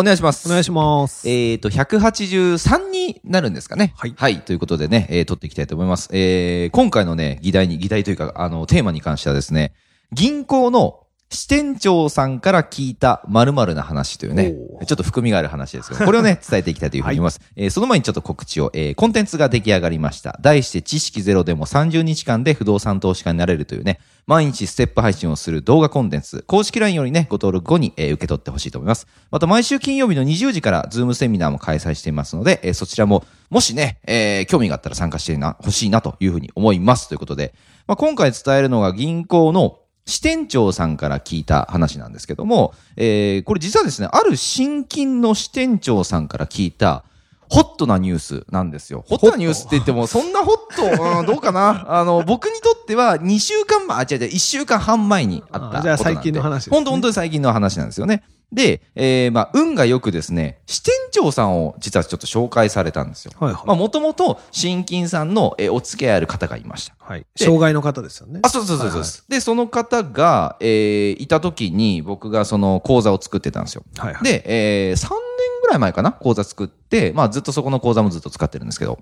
お願いします。お願いします。えっ、と、183になるんですかね。はいはい。ということでね、えー、取っていきたいと思います。えー、今回のね、議題に、議題というか、あの、テーマに関してはですね、銀行の支店長さんから聞いた〇〇な話というねちょっと含みがある話ですけど、これをね、伝えていきたいというふうに思います。えーその前にちょっと告知を、えーコンテンツが出来上がりました。題して知識ゼロでも30日間で不動産投資家になれるというね、毎日ステップ配信をする動画コンテンツ、公式 LINE よりね、ご登録後に、えー受け取ってほしいと思います。また毎週金曜日の20時からズームセミナーも開催していますので、えーそちらも、もしね、えー興味があったら参加してな、欲しいなというふうに思います。ということで、まあ、今回伝えるのが銀行の支店長さんから聞いた話なんですけども、えーこれ実はですね、ある新金の支店長さんから聞いた、ホットなニュースなんですよ。ホット？なニュースって言っても、そんなホット、うん、どうかな？あの、僕にとっては2週間前、あ、違う違う、1週間半前にあったあじゃあ最近の話ですね本当本当に最近の話なんですよね。で、えーまあ、運がよくですね、支店長さんを実はちょっと紹介されたんですよ。はいはい。まあ、もともと新金さんの、えーお付き合いある方がいました。はい。障害の方ですよね。あ、そうそうそうそうです、で、その方が、えーいた時に僕がその講座を作ってたんですよ。はいはい。で、えー3年ぐらい前かな？講座作って、まあずっとそこの講座もずっと使ってるんですけど、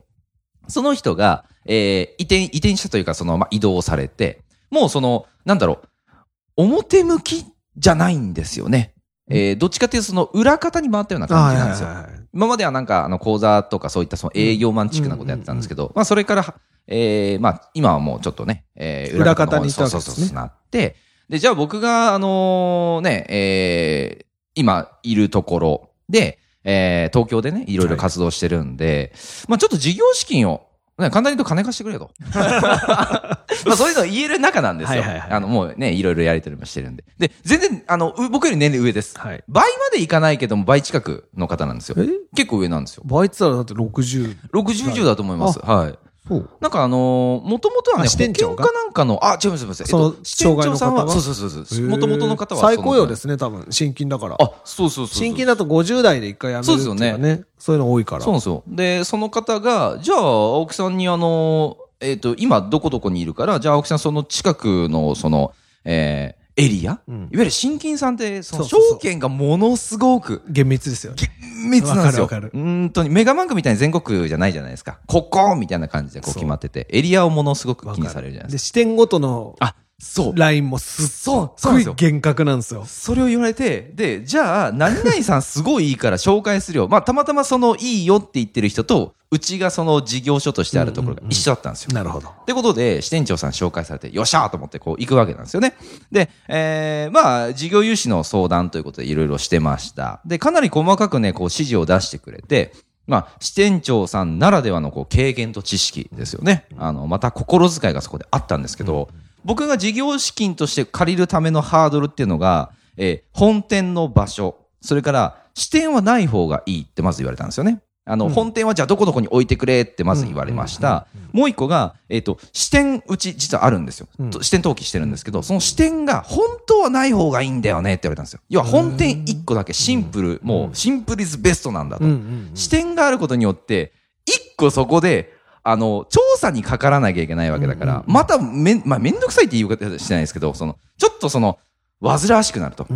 その人が、えー移転、移転したというか、その、まあ移動されて、もうその、なんだろう、表向きじゃないんですよね。えーどっちかっていうとその裏方に回ったような感じなんですよ。今まではなんか、あの、講座とかそういったその営業マンチックなことやってたんですけど、まあ、それから、えーまあ、今はもうちょっとね、えー裏方にそうそうそうなって、で、じゃあ僕が、あのね、えー今いるところで、えー東京でね、いろいろ活動してるんで、まあ、ちょっと事業資金を、ね、簡単に言うと金貸してくれと。まあそういうの言える仲なんですよ。はいはいはいあの、もうね、いろいろやりとりもしてるんで。で、全然、あの、う僕より年齢上です。はい。倍までいかないけども、倍近くの方なんですよ。え？結構上なんですよ。倍って言ったらだって60。60以上だと思います。はい。そう。なんかあのー、もともとはね、保険かなんかの、あ、違います、違います。そのえっと支店長さんは、そうそうそうそう。もともとの方は。。最高用ですすね、多分。新金だから。あ、そうそうそうそう。新金だと50代で一回辞めるっていうかそうですよね。そういうの多いから。そうなんですよ。で、その方が、じゃあ、青木さんにあの、えっ、と、今どこどこにいるから、じゃあ青木さんその近くの、その、えーエリア、うんいわゆる新金さんって、そのそうそうそう証券がものすごく厳密ですよね。厳密なんですよ。わかるわかるうんとに、メガバンクみたいに全国じゃないじゃないですか。ここみたいな感じでこう決まってて、エリアをものすごく気にされるじゃないで、です視点ごとのか。あ、そう。ラインもすっご。い厳格なんですよ。それを言われて、で、じゃあ、何々さんすごいいいから紹介するよ。まあ、たまたまそのいいよって言ってる人と、うちがその事業所としてあるところが一緒だったんですよ。なるほど。ってことで、支店長さん紹介されて、よっしゃーと思ってこう行くわけなんですよね。で、えー、まあ、事業融資の相談ということでいろいろしてました。で、かなり細かくね、こう指示を出してくれて、まあ、支店長さんならではのこう経験と知識ですよね。あの、また心遣いがそこであったんですけど、僕が事業資金として借りるためのハードルっていうのが、えー本店の場所、それから支店はない方がいいってまず言われたんですよね。あの、うん本店はじゃあどこどこに置いてくれってまず言われました。もう一個が、えっ、と、支店うち実はあるんですよ。うんと支店登記してるんですけど、その支店が本当はない方がいいんだよねって言われたんですよ。要は本店一個だけシンプル、もうシンプルイズベストなんだと。うんうんうん視点があることによって、一個そこで、あの、調査にかからなきゃいけないわけだから、まためん、まあ、めんどくさいって言い方してないですけど、その、ちょっとその、煩わしくなると。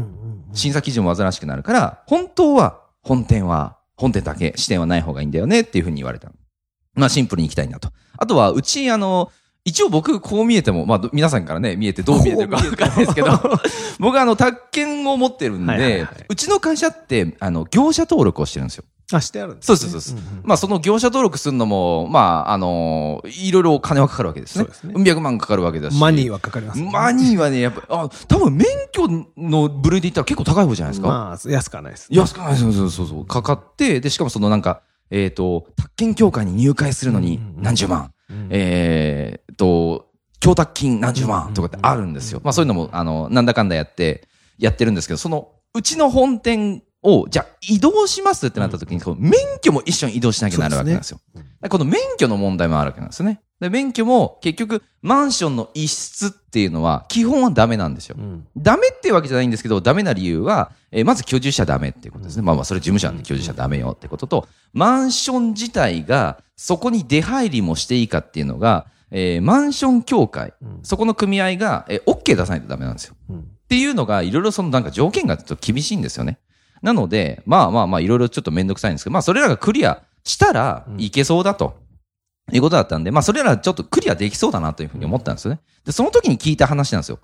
審査基準も煩わしくなるから、本当は、本店は、本店だけ、視点はない方がいいんだよねっていうふうに言われた。まあ、シンプルに行きたいなと。あとは、うち、あの、一応僕、こう見えても、まあ、ど皆さんからね、見えてどう見えてるかわかんないですけど、僕はあの、宅建を持ってるんで、はいはいはいうちの会社って、あの、業者登録をしてるんですよ。あ、してあるんですそうそうそうそう。んんまあ、その業者登録するのも、まあ、あのいろいろお金はかかるわけですね。そうですねうん百万かかるわけだし。マニーはかかりますよね。マニーはね、やっぱ、あ、多分免許の部類で言ったら結構高い方じゃないですか？まあ、安くはないです。安くないですよ。そうそうそう。かかって、で、しかもそのなんか、えっ、と、宅建協会に入会するのにうんうんうん何十万。うんえっ、と、供託金何十万とかってあるんですよ。まあそういうのも、あの、なんだかんだやって、やってるんですけど、その、うちの本店を、じゃあ移動しますってなった時に、免許も一緒に移動しなきゃなるわけなんですよ。すねこの免許の問題もあるわけなんですよね。で、免許も結局、マンションの一室っていうのは、基本はダメなんですよ。うんダメっていうわけじゃないんですけど、ダメな理由は、えーまず居住者ダメっていうことですね。まあまあ、それ事務所なんで居住者ダメよってことと、マンション自体が、そこに出入りもしていいかっていうのが、えーマンション協会、うんそこの組合が、えー OK 出さないとダメなんですよ。うんっていうのが、いろいろそのなんか条件がちょっと厳しいんですよね。なので、まあまあまあ、いろいろちょっとめんどくさいんですけど、まあそれらがクリアしたらいけそうだと。いうことだったんで、まあそれらちょっとクリアできそうだなというふうに思ったんですよね。で、その時に聞いた話なんですよ。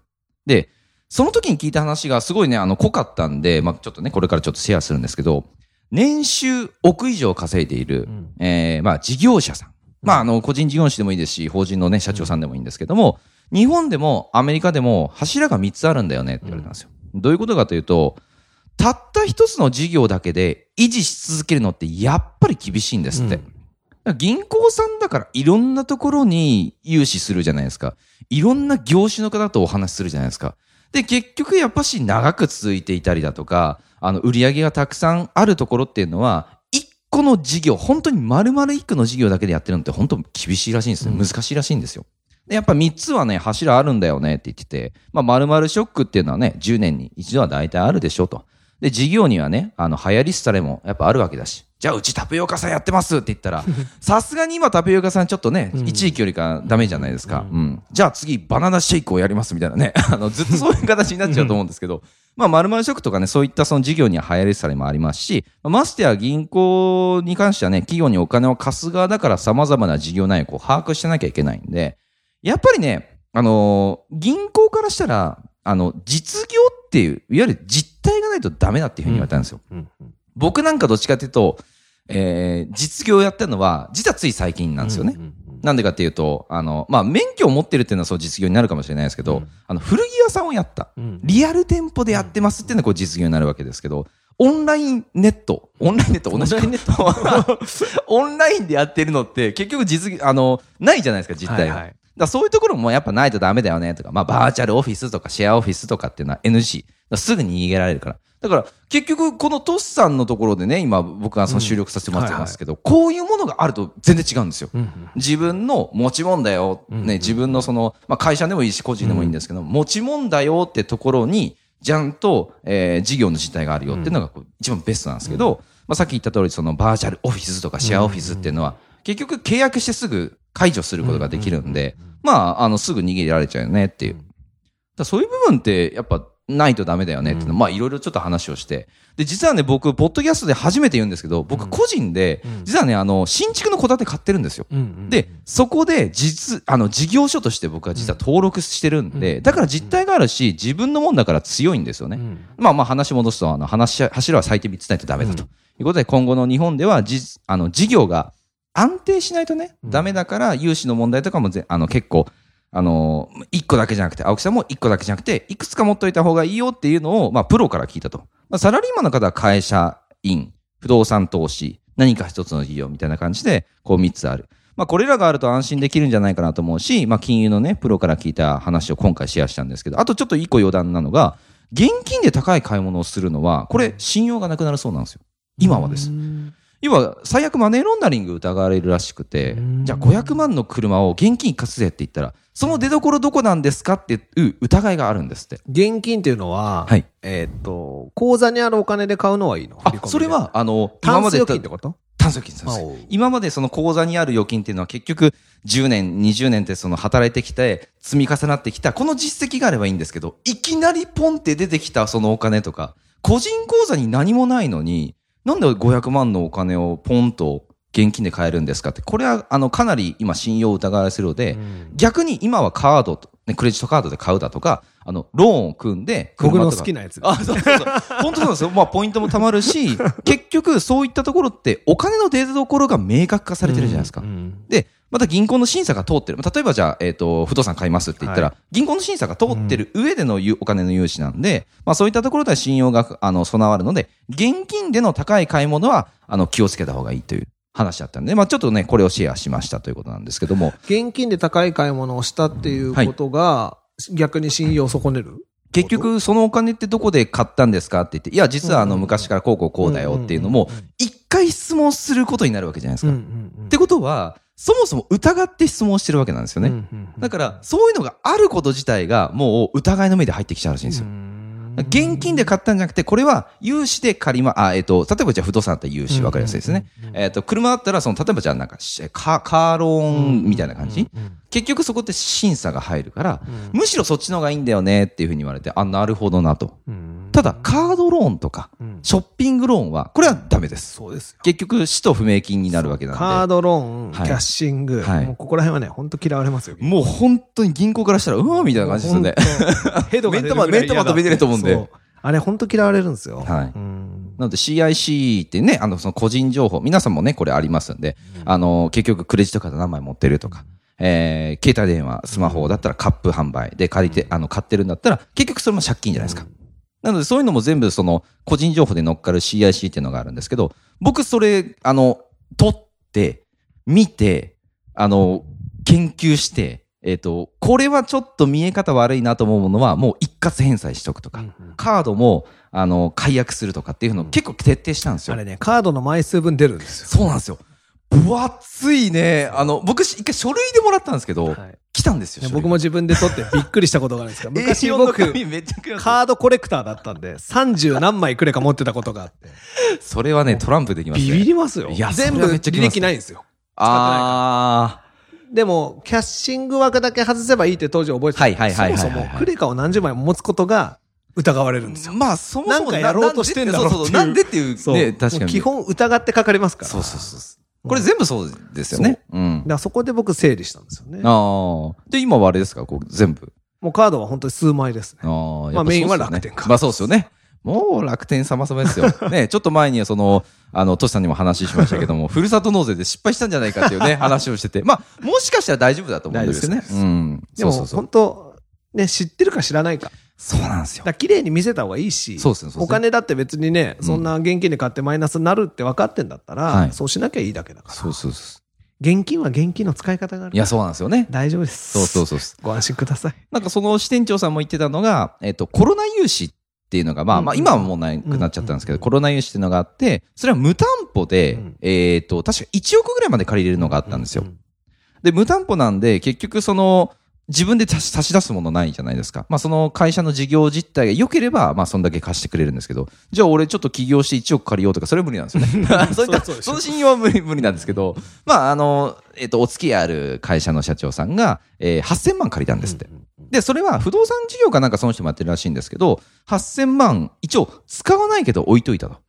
で、その時に聞いた話がすごいね、あの、濃かったんで、まあちょっとね、これからちょっとシェアするんですけど、年収億以上稼いでいる、うんえー、まあ事業者さん。まああの、個人事業主でもいいですし、法人のね、社長さんでもいいんですけども、日本でもアメリカでも柱が3つあるんだよねって言われたんですよ。どういうことかというと、たった一つの事業だけで維持し続けるのってやっぱり厳しいんですって。うん銀行さんだからいろんなところに融資するじゃないですか。いろんな業種の方とお話しするじゃないですか。で、結局やっぱし長く続いていたりだとか、あの、売り上げがたくさんあるところっていうのは、一個の事業、本当に丸々一個の事業だけでやってるのって本当厳しいらしいんですね。うん難しいらしいんですよ。で、やっぱ3つはね、柱あるんだよねって言ってて、まあ、丸々ショックっていうのはね、10年に一度は大体あるでしょと。で、事業にはね、あの、流行り廃れもやっぱあるわけだし、じゃあうちタピオカさんやってますって言ったら、さすがに今タピオカさんちょっとね、うん一時期よりかダメじゃないですか。うん。じゃあ次バナナシェイクをやりますみたいなね。あの、ずっとそういう形になっちゃうと思うんですけど、まあ、丸々ショックとかね、そういったその事業には流行り廃れもありますし、ましてや銀行に関してはね、企業にお金を貸す側だから様々な事業内容を把握してなきゃいけないんで、やっぱりね、あのー銀行からしたら、あの、実業っていう、いわゆる実態がないとダメだっていうふうに言われたんですよ。うん僕なんかどっちかっていうと、えー、実業をやってるのは、実はつい最近なんですよね。なんでかっていうと、あの、まあ、免許を持ってるっていうのはそう実業になるかもしれないですけど、うん。あの、古着屋さんをやった。うんリアル店舗でやってますっていうのがこう実業になるわけですけど、オンラインネット、オンラインネット同じかオンラインネッ オンラインでやってるのって結局実技、あの、ないじゃないですか、実態が。はいはいだそういうところもやっぱないとダメだよねとか、まあバーチャルオフィスとかシェアオフィスとかっていうのは NG。すぐに逃げられるから。だから結局このトスさんのところでね、今僕がその収録させてもらってますけど、こういうものがあると全然違うんですよ。自分の持ち物だよ、うんね、自分のその、まあ、会社でもいいし、個人でもいいんですけど、持ち物だよってところに、ちゃんと、えー事業の実態があるよっていうのがこう一番ベストなんですけど、まあ、さっき言った通り、そのバーチャルオフィスとかシェアオフィスっていうのは、結局契約してすぐ解除することができるんで、まあ、あの、すぐ逃げられちゃうよねっていう。だそういう部分って、やっぱ、ないとダメだよねっていうの、うんまあ、いろいろちょっと話をして。で、実はね、僕、ポッドキャストで初めて言うんですけど、僕個人でうん、実はね、あの、新築の戸建て買ってるんですよ。うんうんで、そこで実、あの、事業所として僕は実は登録してるんで、だから実態があるし、自分のもんだから強いんですよね。うんまあまあ話戻すと、あの、話し、柱は最低3つないとダメだと。うんいうことで、今後の日本では、じ、あの、事業が安定しないとね、うんダメだから、融資の問題とかもぜ、あの、結構、あの、一個だけじゃなくて、青木さんも一個だけじゃなくて、いくつか持っといた方がいいよっていうのを、まあ、プロから聞いたと。まあ、サラリーマンの方は会社員、不動産投資、何か一つの事業みたいな感じで、こう3つある。まあ、これらがあると安心できるんじゃないかなと思うし、まあ、金融のね、プロから聞いた話を今回シェアしたんですけど、あとちょっと一個余談なのが、現金で高い買い物をするのは、これ、信用がなくなるそうなんですよ。今はです。要は、最悪マネーロンダリング疑われるらしくてうん、じゃあ500万の車を現金貸すぜって言ったら、その出所どこなんですかっていう疑いがあるんですって。現金っていうのは、はい。えーっと、口座にあるお金で買うのはいいの？あ、それ、は、あの、今まで預金ってこと？炭素金そうです。今までその口座にある預金っていうのは結局10年、20年ってその働いてきて積み重なってきたこの実績があればいいんですけど、いきなりポンって出てきたそのお金とか、個人口座に何もないのに、なんで500万のお金をポンと現金で買えるんですかって、これはあのかなり今信用を疑われてるので、うん逆に今はカードと、ね、クレジットカードで買うだとか、あの、ローンを組んで、僕の好きなやつ。あ、そうそうそう。本当そうですよ。まあ、ポイントも貯まるし、結局、そういったところって、お金の出所が明確化されてるじゃないですか。うんで、また銀行の審査が通ってる。まあ例えばじゃあ、えっ、と、不動産買いますって言ったら、は銀行の審査が通ってる上でのゆお金の融資なんで、まあそういったところでは信用が、あの、備わるので、現金での高い買い物は、あの、気をつけた方がいいという話だったんで、まあちょっとね、これをシェアしましたということなんですけども、現金で高い買い物をしたっていうことが、逆に信用を損ねる？結局、そのお金ってどこで買ったんですかって言って、いや、実はあの、昔からこうこうこうだよっていうのも、一回質問することになるわけじゃないですか。ってことは、そもそも疑って質問してるわけなんですよね。だから、そういうのがあること自体が、もう疑いの目で入ってきちゃうらしいんですよ。現金で買ったんじゃなくて、これは融資で借りま、あ、えっ、と、例えばじゃあ不動産だったら融資わかりやすいですね。えっ、と、車だったら、その、例えばじゃあなんか、カカーローンみたいな感じ、結局そこって審査が入るから、むしろそっちの方がいいんだよねっていうふうに言われて、あ、なるほどなと。ただ、カードローンとか、ショッピングローンは、これはダメです。そうですよ。結局、使途不明金になるわけなんで。カードローン、キはいャッシング、はいもうここら辺はね、本当嫌われますよ。もう本当に銀行からしたら、うわみたいな感じですよね。本当。ヘドが出るぐらい目ん玉目ん玉飛び出ると思うんであれ本当嫌われるんですよ。はいうんなので CIC ってね、あの、その個人情報、皆さんもね、これありますんで、あの、結局クレジットカード何枚持ってるとか、えー、携帯電話、スマホだったらカップ販売で借りて、あの、買ってるんだったら、結局それも借金じゃないですか。なのでそういうのも全部その、個人情報で乗っかる CIC っていうのがあるんですけど、僕それ、あの、取って、見て、あの、研究して、えっ、と、これはちょっと見え方悪いなと思うものは、もう一括返済しとくとか、カードも、あの、解約するとかっていうのを結構徹底したんですよ。あれね、カードの枚数分出るんですよ。そうなんですよ。分厚いね。あの、僕一回書類でもらったんですけど、はい来たんですよ。僕も自分で取ってびっくりしたことがあるんですが、昔 A4 の僕、紙めっちゃくカードコレクターだったんで、30何枚くれか持ってたことがあって。それはね、トランプできますね。ビビりますよ。いや全部履歴ないんですよ。あでも、キャッシング枠だけ外せばいいって当時覚えてた。はいはいはいはいはいそもそも、クレカを何十枚も持つことが疑われるんですー。よ。まあ、そもそもなんかやろうとしてんだろうっていうなんでっていう。ね、確かに。基本疑ってかかりますから。そうそうそう。これ全部そうですよね。うんだ。からそこで僕整理したんですよね。ああ。で、今はあれですか？こう全部。もうカードは本当に数枚ですね。ああ。まあメインは楽天かまあそうですよね。もう楽天様々ですよ。ね、ちょっと前にはその、あの、トシさんにも話しましたけども、ふるさと納税で失敗したんじゃないかっていうね、話をしてて。まあ、もしかしたら大丈夫だと思うんですよねうん。でもそうそうそう本。当、ね、知ってるか知らないか。そうなんですよだ綺麗に見せた方がいいし、そうですねお金だって別にね、そんな現金で買ってマイナスになるって分かってんだったら、はいそうしなきゃいいだけだから。そうそうそ現金は現金の使い方があう。る。いや、そうなんですよね。大丈夫です。そうそうそう。ご安心ください。なんかその支店長さんも言ってたのが、えっと、コロナ融資っていうのが、まあ、まあ、うん今はもうなくなっちゃったんですけど、うんコロナ融資っていうのがあって、それは無担保でうん、えっと、確か1億ぐらいまで借りれるのがあったんですよう。んで、無担保なんで、結局その、自分で差し出すものないじゃないですか。まあその会社の事業実態が良ければ、まあそんだけ貸してくれるんですけど、じゃあ俺ちょっと起業して1億借りようとか、それは無理なんですよね。そういった、その信用は無理、無理なんですけど、まああの、えっ、と、お付き合いある会社の社長さんが、えー、8000万借りたんですって。で、それは不動産事業かなんかその人もやってるらしいんですけど、8000万一応使わないけど置いといたと。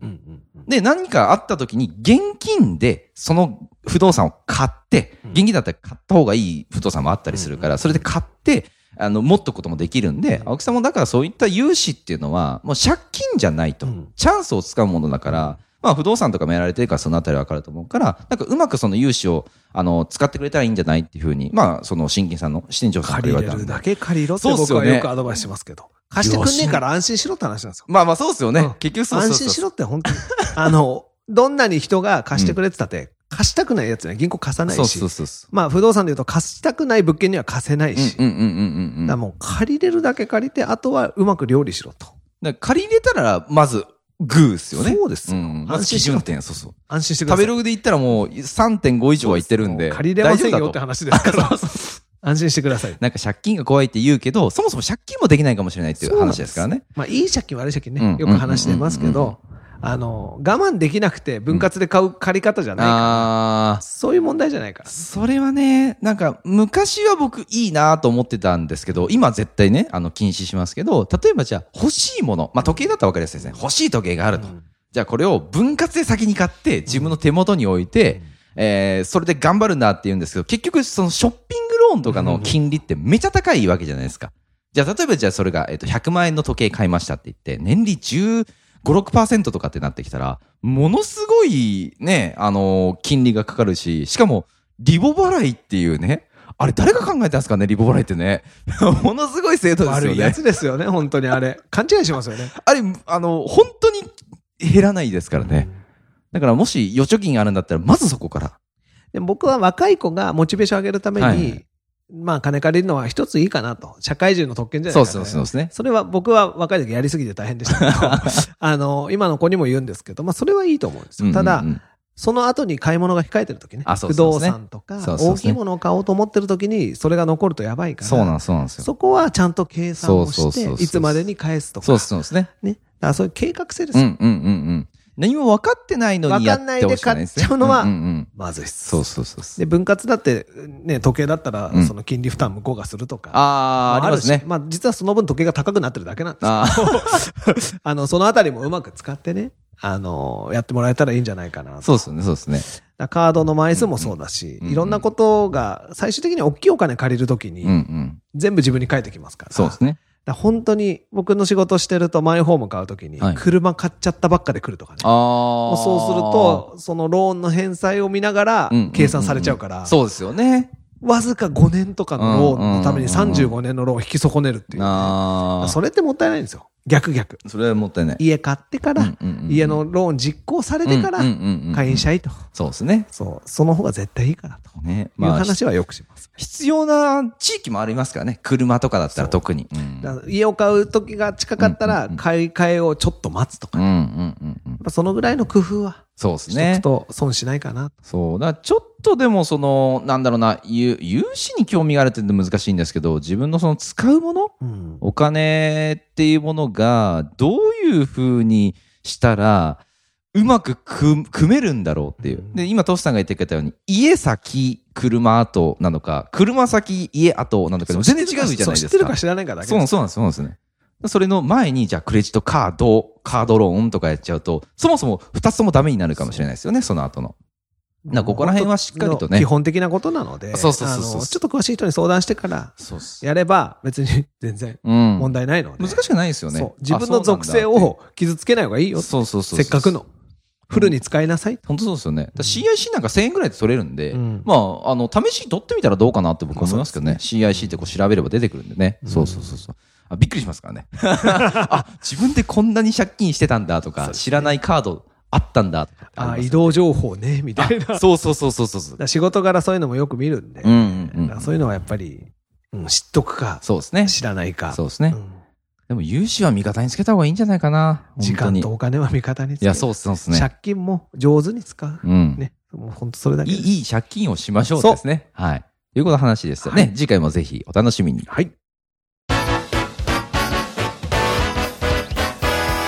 で、何かあった時に現金でその不動産を買って、現金だったら買った方がいい不動産もあったりするから、それで買って、あの、持っとくこともできるんで、青木さんもだからそういった融資っていうのは、もう借金じゃないとうん。チャンスをつかむものだから、まあ不動産とかもやられてるからそのあたりわかると思うから、なんかうまくその融資を、あの、使ってくれたらいいんじゃないっていうふうに、まあその新金さんの支店長さんから借り言われたんでれるだけ借りろって僕はよくアドバイスしますけど。貸してくんねえから安心しろって話なんですよ。まあまあそうですよね。うん結局そうそう。安心しろって本当に。あの、どんなに人が貸してくれてたって、貸したくないやつには銀行貸さないし。そうそうそうそう。まあ不動産で言うと貸したくない物件には貸せないし。うんうんうんうんうんうん。だもう借りれるだけ借りて、あとはうまく料理しろと。借り入れたら、まず、グーっすよね。そうですよ安心しろ準点、そうそう。安心してください。食べログで言ったらもう3.5以上は言ってるんで。借りれませんよって話ですから。安心してください。なんか借金が怖いって言うけど、そもそも借金もできないかもしれないっていう話ですからね。まあいい借金悪い借金うんね、よく話してますけど、あの、我慢できなくて分割で買う借り方じゃないから。ああ。そういう問題じゃないから。それはね、なんか、昔は僕いいなと思ってたんですけど、今絶対ね、あの、禁止しますけど、例えばじゃあ欲しいもの、まあ時計だったら分かりやすいですね。欲しい時計があると。じゃあこれを分割で先に買って、自分の手元に置いて、えーそれで頑張るんだって言うんですけど、結局そのショッピングローンとかの金利ってめちゃ高いわけじゃないですか。じゃあ例えばじゃあそれが、えっと、100万円の時計買いましたって言って、年利15、6%とかってなってきたら、ものすごいね、あのー金利がかかるし、しかも、リボ払いっていうね、あれ誰が考えたんですかね、リボ払いってね。ものすごい制度ですよね。悪いやつですよね、本当にあれ。勘違いしますよね。あれ、あの、本当に減らないですからね。だからもし預貯金があるんだったら、まずそこから。で僕は若い子がモチベーション上げるために、はいまあ金借りるのは一ついいかなと。社会人の特権じゃないそうですか、ね。そうそうですね。それは僕は若い時やりすぎて大変でしたけど、あの、今の子にも言うんですけど、まあそれはいいと思うんですよ。ただ、うんうんうんその後に買い物が控えてる時ね。不動産とか、そうそうそう大きいものを買おうと思ってる時に、それが残るとやばいから。そうなんそうなんですよ。そこはちゃんと計算をしてそうそうそうそう、いつまでに返すとか。そうそうですね。ね。だからそういう計画性ですよ。うんうんうんうん。何も分かってないのにやってほしくないですね。分かんないで買っちゃうのはまずいっす。そうそうそう。で、分割だって、ね、時計だったらう、んその金利負担向こうがするとか。あー、ありますね。まあ、実はその分時計が高くなってるだけなんですあ あの、そのあたりもうまく使ってね、あの、やってもらえたらいいんじゃないかなと。そうですよね、そうですね。カードの枚数もそうだし、いろんなことが、最終的に大きいお金借りるときに。全部自分に返ってきますから。そうですね。だ本当に僕の仕事してるとマイホーム買うときにはい、車買っちゃったばっかで来るとかね。あもうあ。そうすると、そのローンの返済を見ながら計算されちゃうから、そうですよね。わずか5年とかのローンのためにうんうんうんうん35年のローンを引き損ねるっていう。それってもったいないんですよ。逆逆。それはもったいない。家買ってから、家のローン実行されてから会員者いと。そうですね。そう。その方が絶対いいからと。ね。いうまあ、話はよくします。必要な地域もありますからね。車とかだったら特に。家を買う時が近かったら買い替えをちょっと待つとか。やっうんうんうんうん。ぱそのぐらいの工夫はそうですしとくね。と損しないかな。そう。だちょっとでもその、なんだろうな、融融資に興味があるって難しいんですけど、自分のその使うものうん。お金っていうものが、どういうふうにしたら、うまく組組めるんだろうっていう。で、今、トシさんが言ってくれたように、家先、車後なのか、車先、家後なのか全然違うじゃないですか。知ってるか知らないかだけそうそうなんです、そうなんですね。それの前に、じゃあクレジットカード、カードローンとかやっちゃうと、そもそも二つともダメになるかもしれないですよね、その後の。なここら辺はしっかりとね基本的なことなので、そうそうそうちょっと詳しい人に相談してから。やれば別に全然うん。問題ないので。難しくないですよね。自分の属性を傷つけない方がいいよ。そうそうそう。せっかくの。フルに使いなさい。本当そうですよね。CIC なんか1000円ぐらいで取れるんで、うんまあ、あの、試しに取ってみたらどうかなって僕は思いますけどね。CIC ってこう調べれば出てくるんでね。そうそうそうそう。あびっくりしますからね。あ、自分でこんなに借金してたんだとか、知らないカードあったんだありあ移動情報ね、みたいな。そうそうそうそうそう仕事柄そういうのもよく見るんで、うんうんうんそういうのはやっぱり、うん知っとくか、そうですね。知らないか。そうですね。うんでも融資は味方につけた方がいいんじゃないかな。時間とお金は味方につけいや、そうっすそうっすね。借金も上手に使う。うん。ね。もう本当それだけい。い、いい借金をしましょうですね。はい。ということの話ですよね。はい次回もぜひお楽しみに。はい。